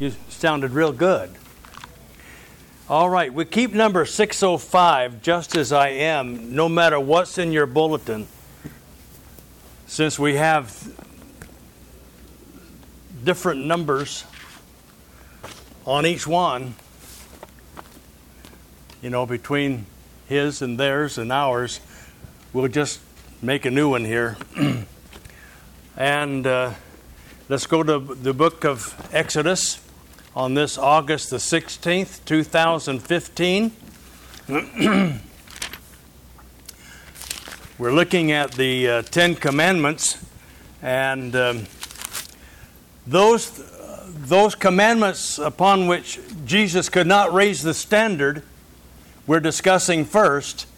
You sounded real good. All right, we keep number 605 just as I am, no matter what's in your bulletin, since we have different numbers on each one, you know, between his and theirs and ours, we'll just make a new one here. and uh, let's go to the book of Exodus on this August the 16th, 2015. We're looking at the uh, Ten Commandments, and um, those, those commandments upon which Jesus could not raise the standard, we're discussing first,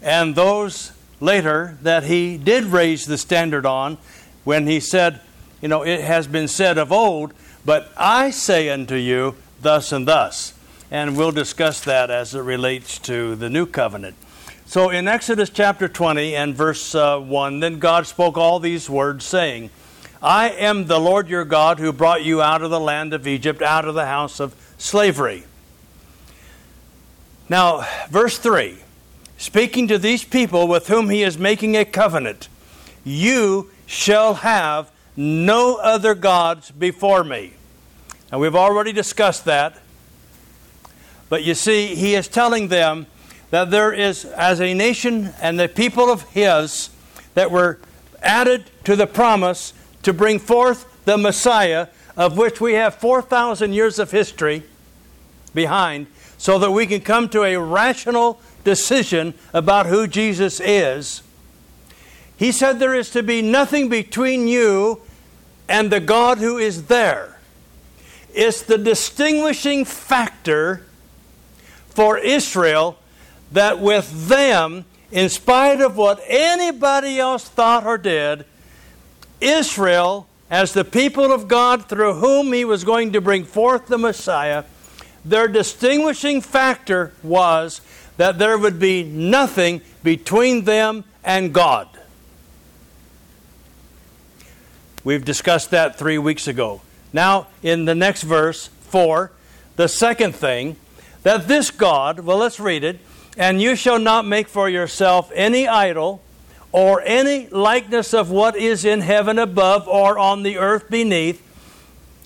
and those later that he did raise the standard on when he said, You know, it has been said of old, but I say unto you, thus and thus. And we'll discuss that as it relates to the new covenant. So in Exodus chapter 20 and verse uh, 1, then God spoke all these words, saying, I am the Lord your God who brought you out of the land of Egypt, out of the house of slavery. Now, verse 3 speaking to these people with whom he is making a covenant, you shall have no other gods before me. And we've already discussed that. But you see, he is telling them that there is, as a nation and the people of his, that were added to the promise to bring forth the Messiah, of which we have 4,000 years of history behind, so that we can come to a rational decision about who Jesus is. He said there is to be nothing between you and the God who is there. It's the distinguishing factor for Israel that with them, in spite of what anybody else thought or did, Israel, as the people of God through whom he was going to bring forth the Messiah, their distinguishing factor was that there would be nothing between them and God. We've discussed that three weeks ago. Now, in the next verse, 4, the second thing, that this God, well, let's read it, and you shall not make for yourself any idol or any likeness of what is in heaven above or on the earth beneath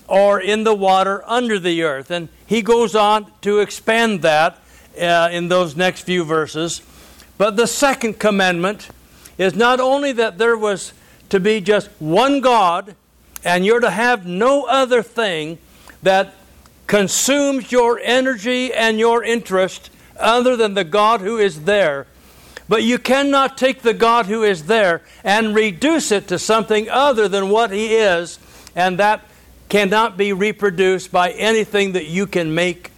or in the water under the earth. And he goes on to expand that uh, in those next few verses. But the second commandment is not only that there was to be just one God, and you're to have no other thing that consumes your energy and your interest other than the God who is there. But you cannot take the God who is there and reduce it to something other than what He is, and that cannot be reproduced by anything that you can make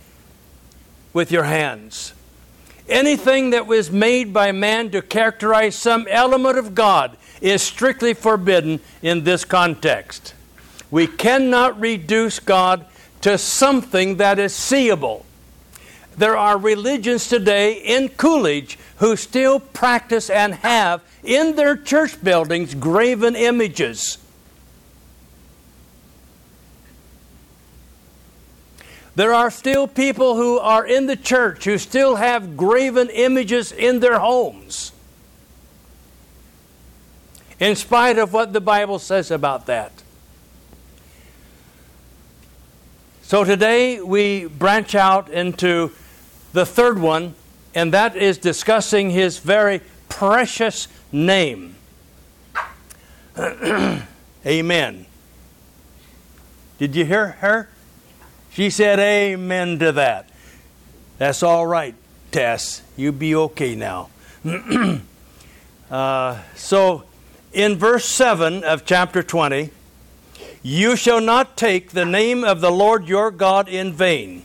with your hands. Anything that was made by man to characterize some element of God is strictly forbidden in this context. We cannot reduce God to something that is seeable. There are religions today in Coolidge who still practice and have in their church buildings graven images. There are still people who are in the church who still have graven images in their homes in spite of what the Bible says about that. So today we branch out into the third one, and that is discussing his very precious name. amen. Did you hear her? She said amen to that. That's all right, Tess. You be okay now. uh, so in verse 7 of chapter 20, You shall not take the name of the Lord your God in vain,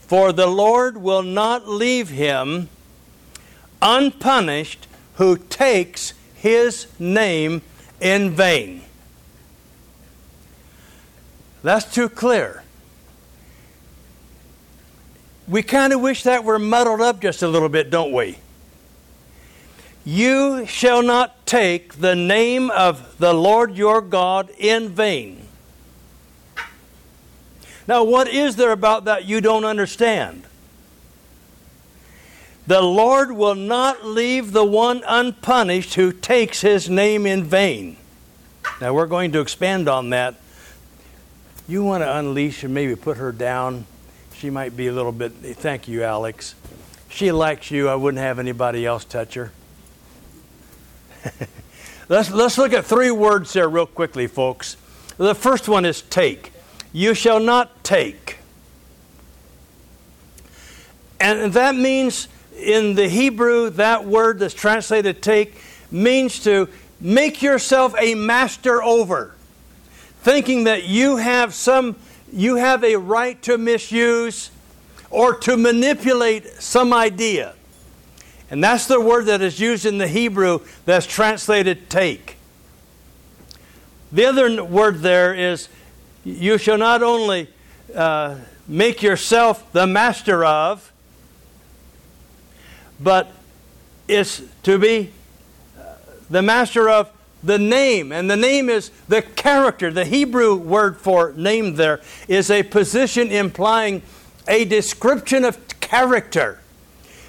for the Lord will not leave him unpunished who takes his name in vain. That's too clear. We kind of wish that were muddled up just a little bit, don't we? You shall not take the name of the Lord your God in vain. Now, what is there about that you don't understand? The Lord will not leave the one unpunished who takes his name in vain. Now, we're going to expand on that. You want to unleash and maybe put her down. She might be a little bit. Thank you, Alex. She likes you. I wouldn't have anybody else touch her. let's, let's look at three words there, real quickly, folks. The first one is take. You shall not take. And that means, in the Hebrew, that word that's translated take means to make yourself a master over, thinking that you have some, you have a right to misuse or to manipulate some idea. And that's the word that is used in the Hebrew that's translated take. The other word there is you shall not only uh, make yourself the master of, but is to be uh, the master of the name. And the name is the character. The Hebrew word for name there is a position implying a description of character.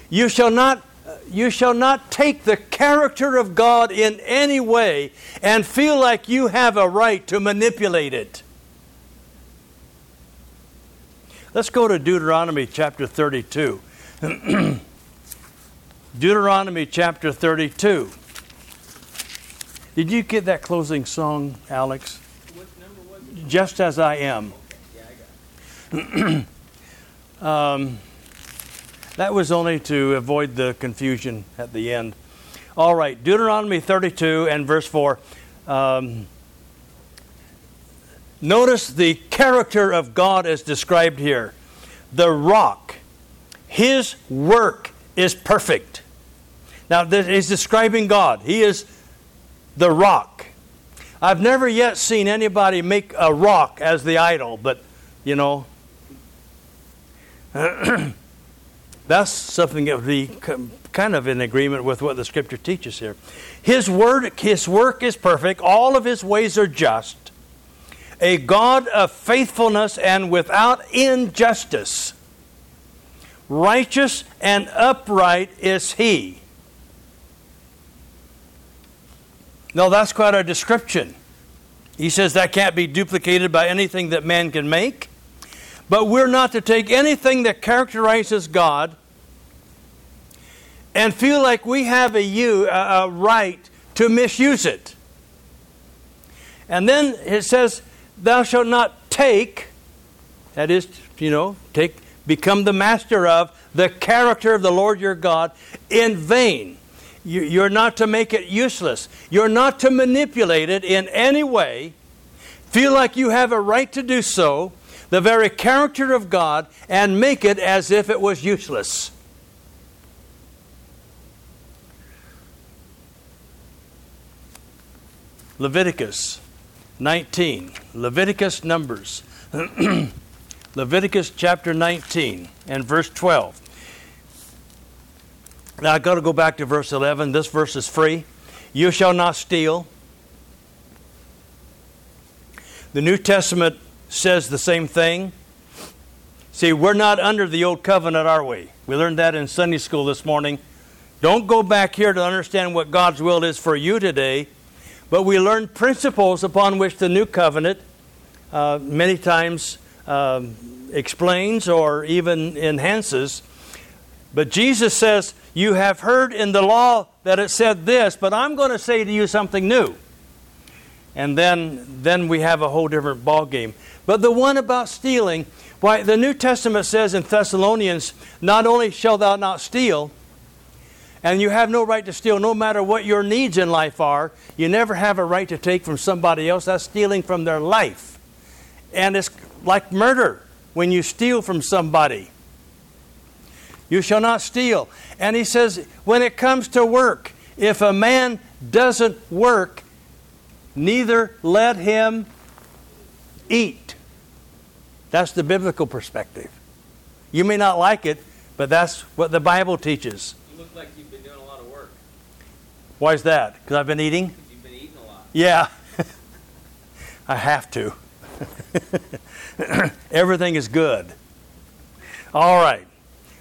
You shall not you shall not take the character of God in any way and feel like you have a right to manipulate it. Let's go to Deuteronomy chapter 32. Deuteronomy chapter 32. Did you get that closing song, Alex? Just as I am. um, that was only to avoid the confusion at the end. All right, Deuteronomy 32 and verse 4. Um, notice the character of God as described here. The rock, his work is perfect. Now, he's describing God. He is the rock. I've never yet seen anybody make a rock as the idol, but you know. That's something that would be kind of in agreement with what the scripture teaches here. His word, his work is perfect, all of his ways are just. A God of faithfulness and without injustice. Righteous and upright is he. Now that's quite a description. He says that can't be duplicated by anything that man can make. But we're not to take anything that characterizes God and feel like we have a, you, a, right to misuse it. And then it says, Thou shalt not take, that is, you know, take, become the master of the character of the Lord your God in vain. You're not to make it useless. You're not to manipulate it in any way. Feel like you have a right to do so the very character of God and make it as if it was useless. Leviticus 19. Leviticus Numbers. Leviticus chapter 19 and verse 12. Now I've got to go back to verse 11. This verse is free. You shall not steal. The New Testament says the same thing. See, we're not under the old covenant, are we? We learned that in Sunday school this morning. Don't go back here to understand what God's will is for you today, but we learn principles upon which the new covenant uh, many times um, explains or even enhances. But Jesus says, You have heard in the law that it said this, but I'm going to say to you something new. And then, then we have a whole different ball game. But the one about stealing, why the New Testament says in Thessalonians, not only shall thou not steal, And you have no right to steal no matter what your needs in life are. You never have a right to take from somebody else. That's stealing from their life. And it's like murder when you steal from somebody. You shall not steal. And he says, when it comes to work, if a man doesn't work, neither let him eat. That's the biblical perspective. You may not like it, but that's what the Bible teaches. You look like you've been doing a lot of work. Why is that? Because I've been eating? You've been eating a lot. Yeah. I have to. Everything is good. All right.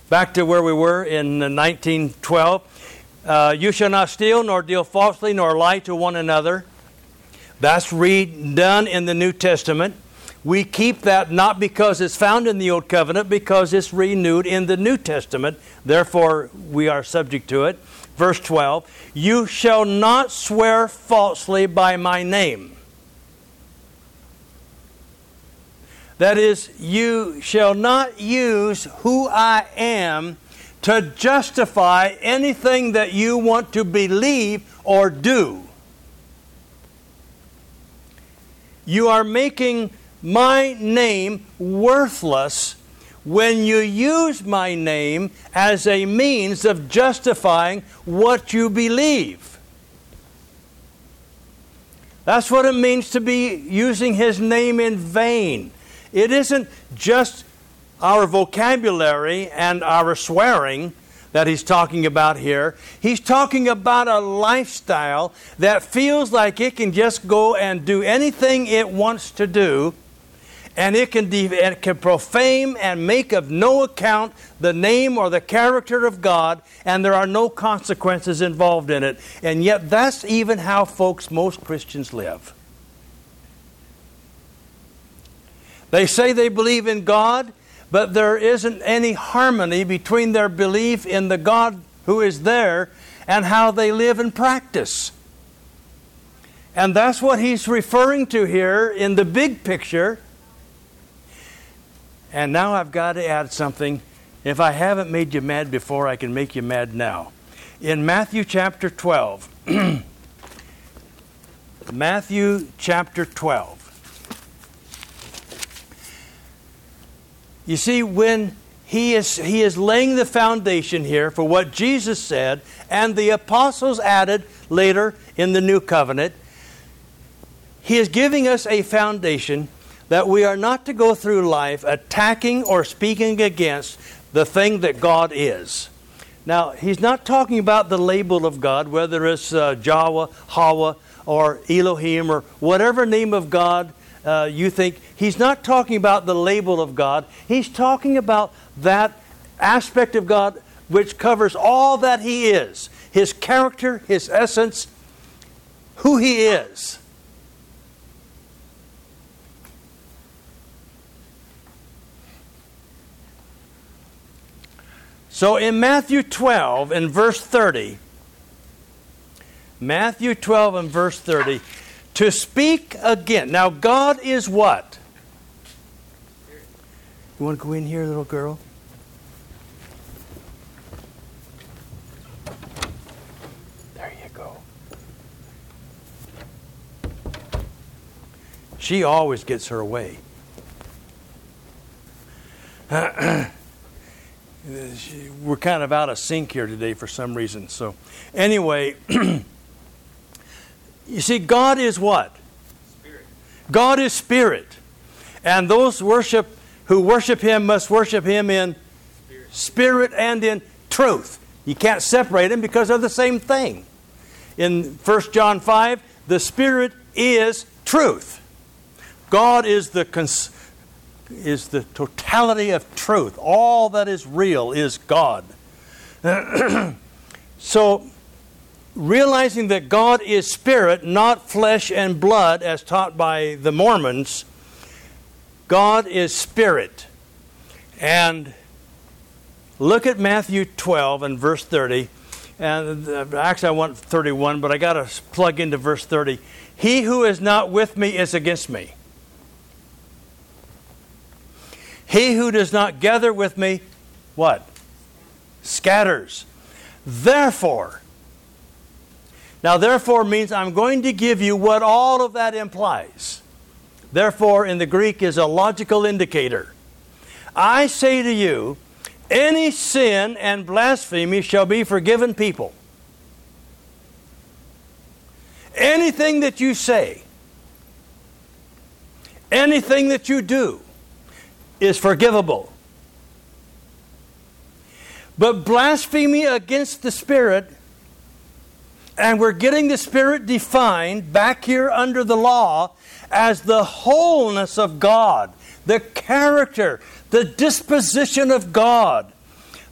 Back to where we were in 1912. Uh, you shall not steal, nor deal falsely, nor lie to one another. That's read done in the New Testament. We keep that not because it's found in the Old Covenant, because it's renewed in the New Testament. Therefore, we are subject to it. Verse 12 You shall not swear falsely by my name. That is, you shall not use who I am to justify anything that you want to believe or do. You are making my name worthless when you use my name as a means of justifying what you believe. That's what it means to be using his name in vain. It isn't just our vocabulary and our swearing that he's talking about here. He's talking about a lifestyle that feels like it can just go and do anything it wants to do, and it can, de- it can profane and make of no account the name or the character of God, and there are no consequences involved in it. And yet, that's even how folks, most Christians, live. They say they believe in God, but there isn't any harmony between their belief in the God who is there and how they live and practice. And that's what he's referring to here in the big picture. And now I've got to add something. If I haven't made you mad before, I can make you mad now. In Matthew chapter 12, Matthew chapter 12. You see, when he is, he is laying the foundation here for what Jesus said, and the apostles added later in the new covenant, he is giving us a foundation that we are not to go through life attacking or speaking against the thing that God is. Now, he's not talking about the label of God, whether it's uh, Hawa, or Elohim, or whatever name of God uh, you think he's not talking about the label of God. He's talking about that aspect of God which covers all that he is his character, his essence, who he is. So in Matthew 12 and verse 30, Matthew 12 and verse 30, to speak again. Now, God is what? You want to go in here, little girl? There you go. She always gets her way. We're kind of out of sync here today for some reason. So, anyway. You see, God is what? Spirit. God is spirit. And those worship who worship him must worship him in spirit, spirit and in truth. You can't separate them because they're the same thing. In 1 John 5, the spirit is truth. God is the cons- is the totality of truth. All that is real is God. so realizing that God is spirit, not flesh and blood, as taught by the Mormons, God is spirit. And look at Matthew 12 and verse 30. And uh, actually, I want 31, but I got to plug into verse 30. He who is not with me is against me. He who does not gather with me, what? Scatters. Therefore, now, therefore means I'm going to give you what all of that implies. Therefore, in the Greek, is a logical indicator. I say to you, any sin and blasphemy shall be forgiven people. Anything that you say, anything that you do is forgivable. But blasphemy against the Spirit, and we're getting the Spirit defined back here under the law as the wholeness of God, the character, the disposition of God.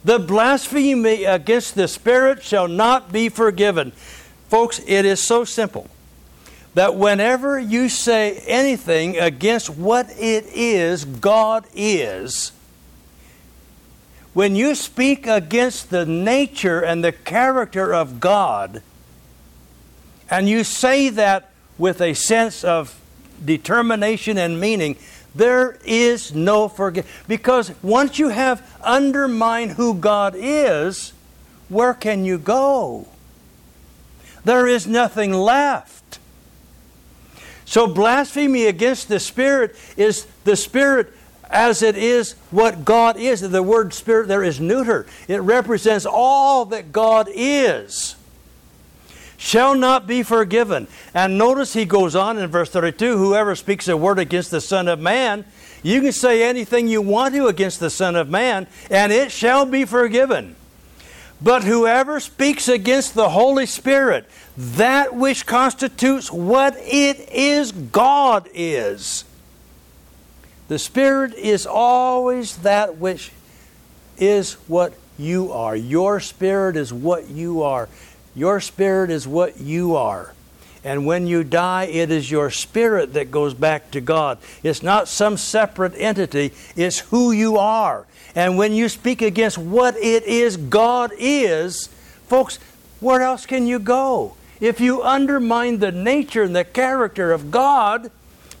The blasphemy against the Spirit shall not be forgiven. Folks, it is so simple that whenever you say anything against what it is God is, when you speak against the nature and the character of God, and you say that with a sense of determination and meaning, there is no forgiveness. Because once you have undermined who God is, where can you go? There is nothing left. So, blasphemy against the Spirit is the Spirit as it is what God is. The word Spirit there is neuter, it represents all that God is shall not be forgiven. And notice he goes on in verse 32 whoever speaks a word against the Son of Man, you can say anything you want to against the Son of Man, and it shall be forgiven. But whoever speaks against the Holy Spirit, that which constitutes what it is God is. The Spirit is always that which is what you are. Your spirit is what you are. Your spirit is what you are. And when you die, it is your spirit that goes back to God. It's not some separate entity, it's who you are. And when you speak against what it is God is, folks, where else can you go? If you undermine the nature and the character of God,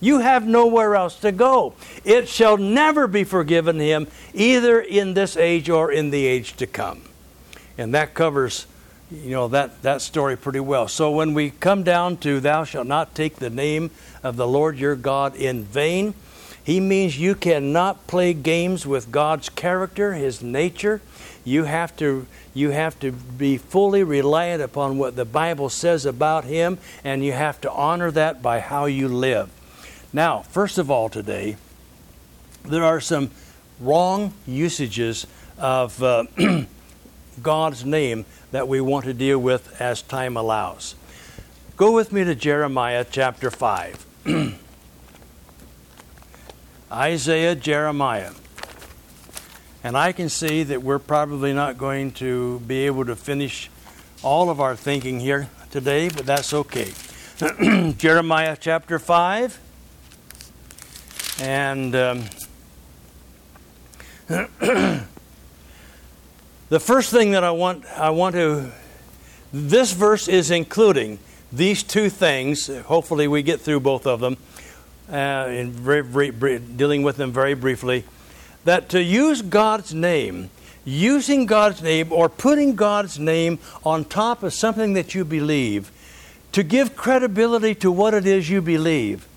you have nowhere else to go. It shall never be forgiven him, either in this age or in the age to come. And that covers you know that, that story pretty well. So when we come down to thou shalt not take the name of the Lord your God in vain, he means you cannot play games with God's character, his nature. You have to you have to be fully reliant upon what the Bible says about him and you have to honor that by how you live. Now, first of all today, there are some wrong usages of uh, God's name that we want to deal with as time allows. Go with me to Jeremiah chapter 5. Isaiah, Jeremiah. And I can see that we're probably not going to be able to finish all of our thinking here today, but that's okay. Jeremiah chapter 5. And. Um, The first thing that I want, I want to, this verse is including these two things. Hopefully, we get through both of them, uh, in very, very, dealing with them very briefly. That to use God's name, using God's name or putting God's name on top of something that you believe, to give credibility to what it is you believe.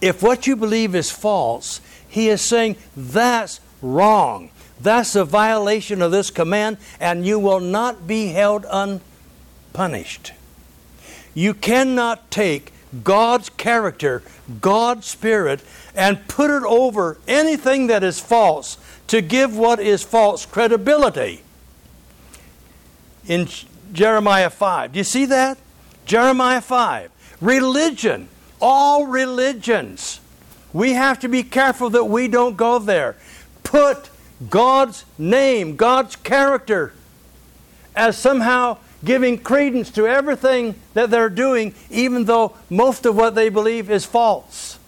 If what you believe is false, he is saying that's wrong. That's a violation of this command, and you will not be held unpunished. You cannot take God's character, God's spirit, and put it over anything that is false to give what is false credibility. In Jeremiah 5, do you see that? Jeremiah 5. Religion, all religions. We have to be careful that we don't go there. Put God's name, God's character, as somehow giving credence to everything that they're doing, even though most of what they believe is false.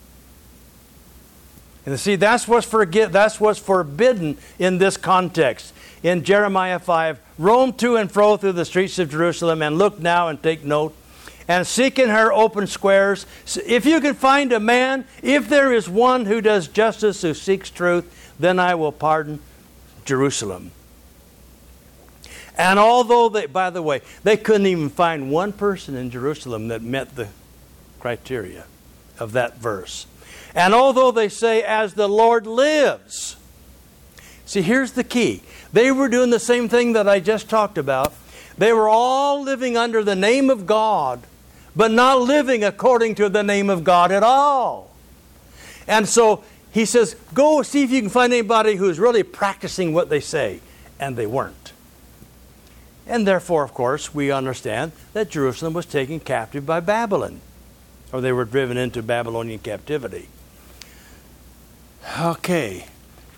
And see, that's what's, forget, that's what's forbidden in this context. In Jeremiah 5, roam to and fro through the streets of Jerusalem, and look now and take note, and seek in her open squares. If you can find a man, if there is one who does justice, who seeks truth, then I will pardon Jerusalem. And although they, by the way, they couldn't even find one person in Jerusalem that met the criteria of that verse. And although they say, as the Lord lives, see, here's the key. They were doing the same thing that I just talked about. They were all living under the name of God, but not living according to the name of God at all. And so he says, Go see if you can find anybody who's really practicing what they say. And they weren't. And therefore, of course, we understand that Jerusalem was taken captive by Babylon, or they were driven into Babylonian captivity. Okay,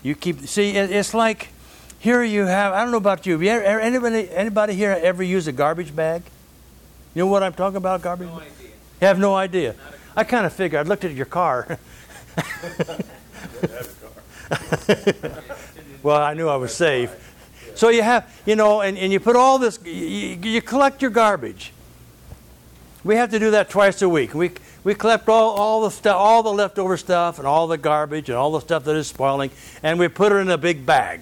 you keep see. It's like here you have. I don't know about you. Ever, anybody anybody here ever use a garbage bag? You know what I'm talking about? Garbage. No idea. You have no idea. I kind of figured. I looked at your car. well, I knew I was safe. So you have, you know, and, and you put all this, you, you collect your garbage. We have to do that twice a week. We, we collect all, all the stuff, all the leftover stuff, and all the garbage, and all the stuff that is spoiling, and we put it in a big bag.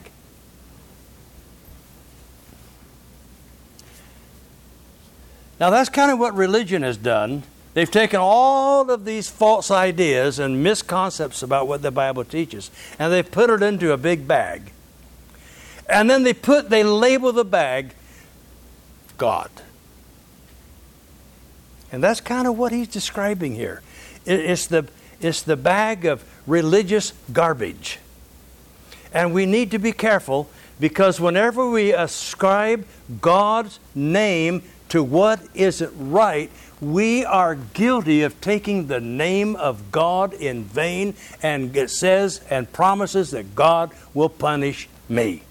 Now that's kind of what religion has done. They've taken all of these false ideas and misconceptions about what the Bible teaches, and they've put it into a big bag. And then they put they label the bag God. And that's kind of what he's describing here. It's the, it's the bag of religious garbage. And we need to be careful because whenever we ascribe God's name to what isn't right, we are guilty of taking the name of God in vain, and it says and promises that God will punish me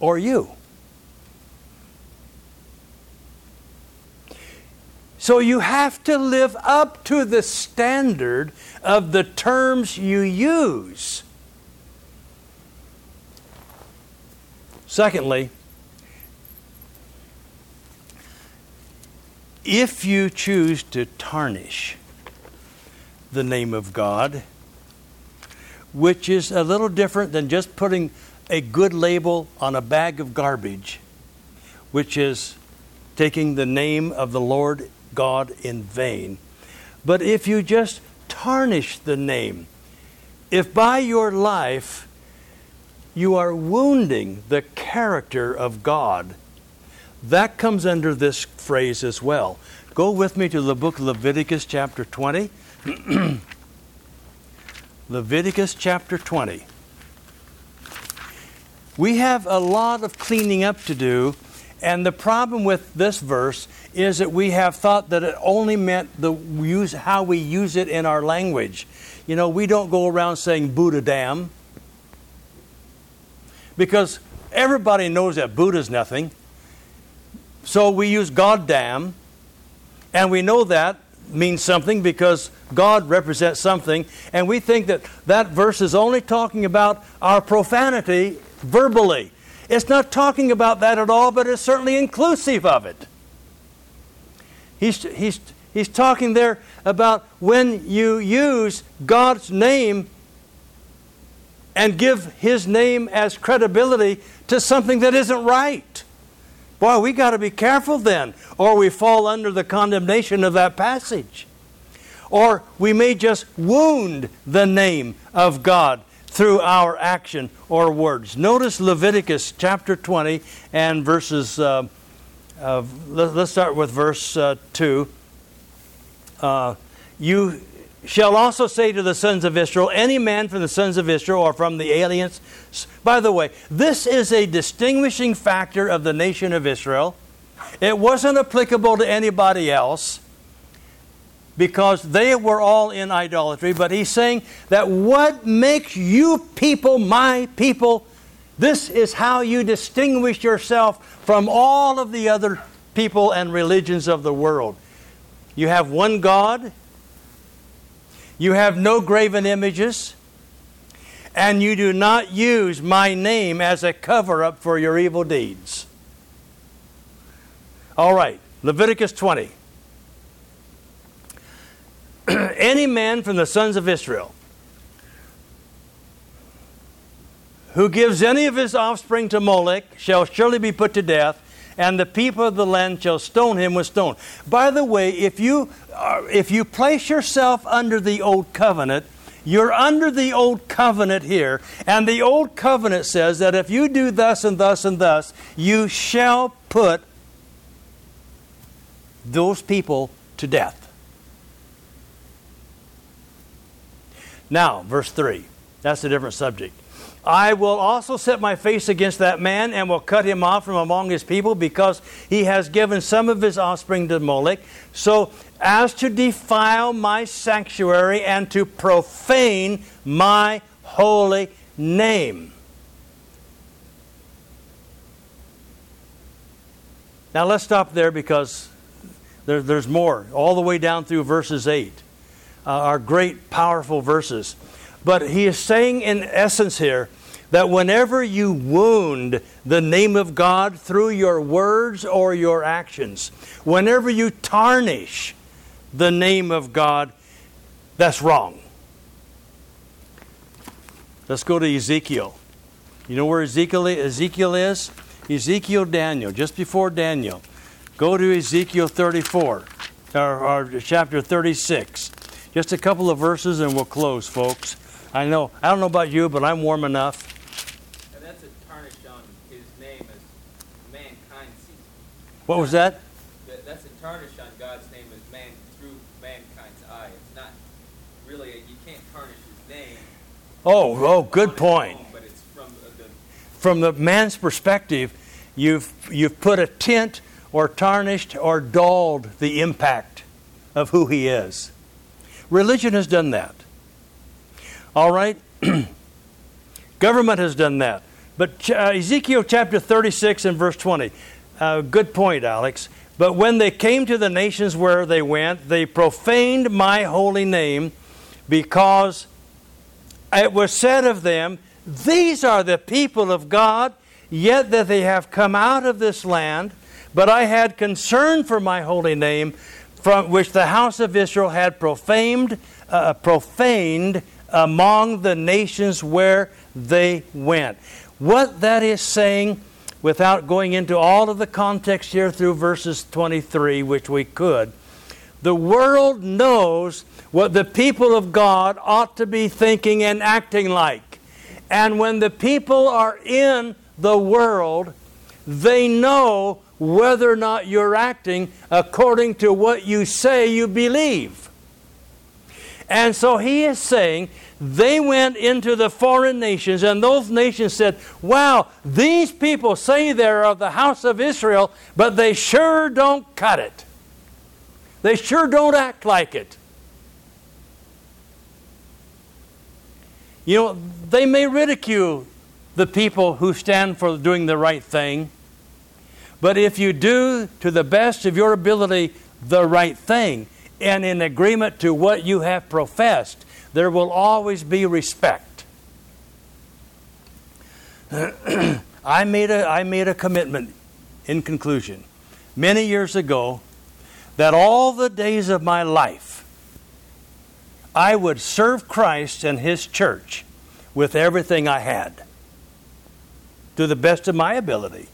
or you. So you have to live up to the standard of the terms you use. Secondly, if you choose to tarnish the name of God, which is a little different than just putting a good label on a bag of garbage, which is taking the name of the Lord God in vain. But if you just tarnish the name, if by your life you are wounding the character of God, that comes under this phrase as well. Go with me to the book Leviticus, chapter 20. Leviticus chapter 20. We have a lot of cleaning up to do and the problem with this verse is that we have thought that it only meant the use how we use it in our language. You know, we don't go around saying Buddha damn because everybody knows that Buddha's nothing. So we use God damn, and we know that means something because God represents something, and we think that that verse is only talking about our profanity verbally. It's not talking about that at all, but it's certainly inclusive of it. He's, he's, he's talking there about when you use God's name and give His name as credibility to something that isn't right. Boy, we got to be careful then, or we fall under the condemnation of that passage. Or we may just wound the name of God through our action or words. Notice Leviticus chapter 20 and verses, uh, uh, let, us start with verse uh, 2. Uh, you shall also say to the sons of Israel, any man from the sons of Israel or from the aliens. By the way, this is a distinguishing factor of the nation of Israel. It wasn't applicable to anybody else because they were all in idolatry. But he's saying that what makes you people my people, this is how you distinguish yourself from all of the other people and religions of the world. You have one God, you have no graven images, and you do not use my name as a cover up for your evil deeds. All right, Leviticus 20. any man from the sons of Israel who gives any of his offspring to Molech shall surely be put to death, and the people of the land shall stone him with stone. By the way, if you, uh, if you place yourself under the old covenant, you're under the old covenant here, and the old covenant says that if you do thus and thus and thus, you shall put those people to death. Now, verse 3. That's a different subject. I will also set my face against that man and will cut him off from among his people because he has given some of his offspring to Molech, so as to defile my sanctuary and to profane my holy name. Now let's stop there because there, there's more, all the way down through verses 8 uh, great, powerful verses. But he is saying, in essence, here, that whenever you wound the name of God through your words or your actions, whenever you tarnish the name of God, that's wrong. Let's go to Ezekiel. You know where Ezekiel, Ezekiel is? Ezekiel Daniel, just before Daniel. Go to Ezekiel 34, or, or chapter 36. Just a couple of verses and we'll close, folks. I know, I don't know about you, but I'm warm enough. And that's a tarnish on his name as mankind sees. What was that? That, that's a tarnish on God's name as man through mankind's eye. It's not really, a, you can't tarnish his name. Oh, oh, good point. own, but it's from the, the From the man's perspective, you've, you've put a tint or tarnished or dulled the impact of who he is. Religion has done that. All right? Government has done that. But uh, Ezekiel chapter 36 and verse 20. Uh, good point, Alex. But when they came to the nations where they went, they profaned my holy name because it was said of them, These are the people of God, yet that they have come out of this land. But I had concern for my holy name, from which the house of Israel had profaned, uh, profaned among the nations where they went. What that is saying, without going into all of the context here through verses 23, which we could, the world knows what the people of God ought to be thinking and acting like. And when the people are in the world, they know whether or not you're acting according to what you say you believe. And so he is saying they went into the foreign nations, and those nations said, Wow, these people say they're of the house of Israel, but they sure don't cut it. They sure don't act like it. You know, they may ridicule the people who stand for doing the right thing, but if you do to the best of your ability the right thing and in agreement to what you have professed, there will always be respect. I made a, I made a commitment in conclusion many years ago that all the days of my life I would serve Christ and His church with everything I had to the best of my ability.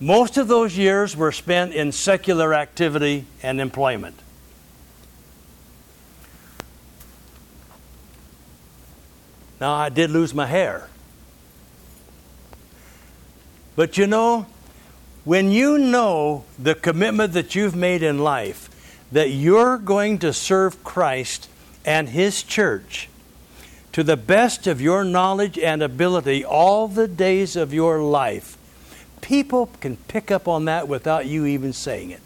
Most of those years were spent in secular activity and employment. Now, I did lose my hair. But you know, when you know the commitment that you've made in life, that you're going to serve Christ and His church to the best of your knowledge and ability all the days of your life, people can pick up on that without you even saying it.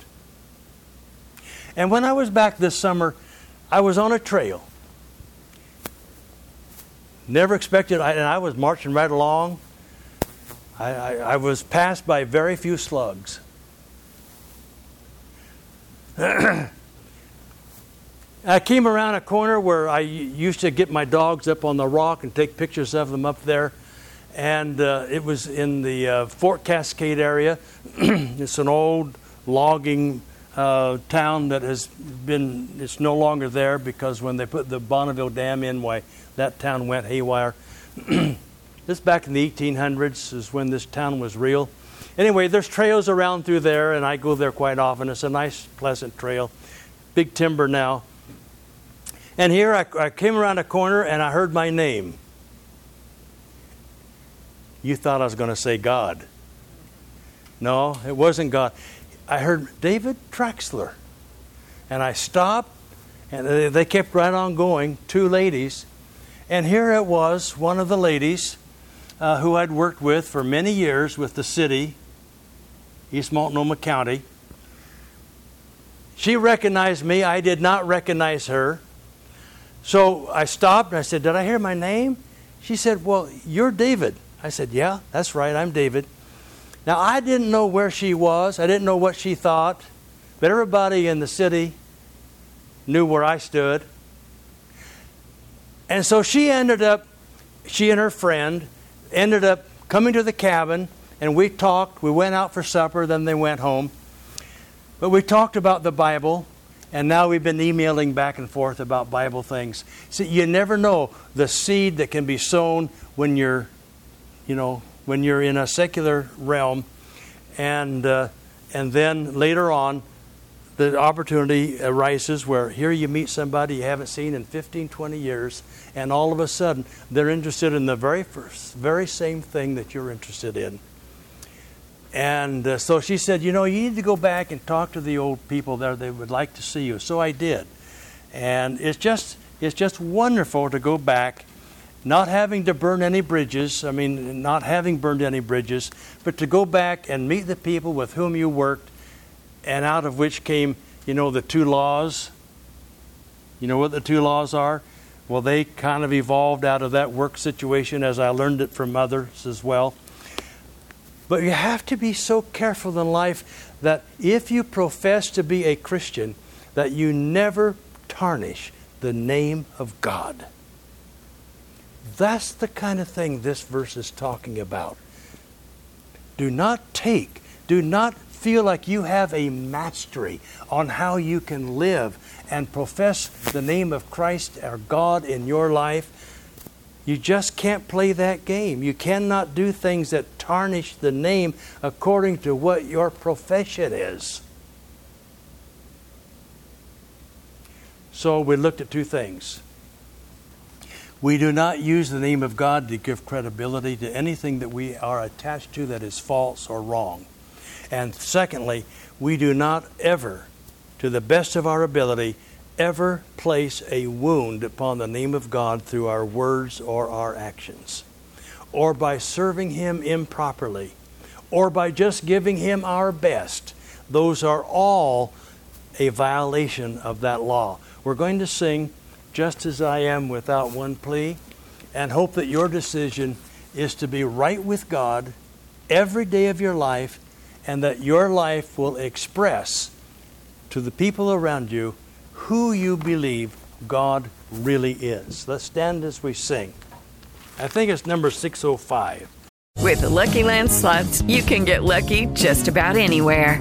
And when I was back this summer, I was on a trail. Never expected, I, and I was marching right along. I, I, I was passed by very few slugs. I came around a corner where I used to get my dogs up on the rock and take pictures of them up there. And uh, it was in the uh, Fort Cascade area. it's an old logging uh, town that has been, it's no longer there because when they put the Bonneville Dam in, why that town went haywire. this back in the 1800s is when this town was real. Anyway, there's trails around through there, and I go there quite often. It's a nice, pleasant trail. Big timber now. And here I, I came around a corner and I heard my name. You thought I was going to say God. No, it wasn't God. I heard David Traxler. And I stopped, and they- kept right on going, two ladies. And here it was, one of the ladies uh, who I'd worked with for many years with the city, East Multnomah County. She recognized me. I did not recognize her. So I stopped and I said, Did I hear my name? She said, Well, you're David. I said, Yeah, that's right, I'm David. Now, I didn't know where she was, I didn't know what she thought, but everybody in the city knew where I stood. And so she ended up, she and her friend ended up coming to the cabin, and we talked. We went out for supper, then they went home. But we talked about the Bible, and now we've been emailing back and forth about Bible things. See, you never know the seed that can be sown when you're, you know, when you're in a secular realm, and uh, and then later on, the opportunity arises where here you meet somebody you haven't seen in 15, 20 years, and all of a sudden they're interested in the very first, very same thing that you're interested in. And uh, so she said, You know, you need to go back and talk to the old people there. They would like to see you. So I did. And it's just, it's just wonderful to go back, not having to burn any bridges. I mean, not having burned any bridges, but to go back and meet the people with whom you worked, and out of which came, you know, the two laws. You know what the two laws are? Well, they kind of evolved out of that work situation as I learned it from others as well. But you have to be so careful in life that if you profess to be a Christian, that you never tarnish the name of God. That's the kind of thing this verse is talking about. Do not take, do not feel like you have a mastery on how you can live and profess the name of Christ or God in your life. You just can't play that game. You cannot do things that tarnish the name according to what your profession is. So we looked at two things. We do not use the name of God to give credibility to anything that we are attached to that is false or wrong. And secondly, we do not ever, to the best of our ability, ever place a wound upon the name of God through our words or our actions, or by serving Him improperly, or by just giving Him our best. Those are all a violation of that law. We're going to sing just as I am without one plea and hope that your decision is to be right with God every day of your life and that your life will express to the people around you who you believe God really is. Let's stand as we sing. I think it's number 605. With the Lucky Land slots, you can get lucky just about anywhere.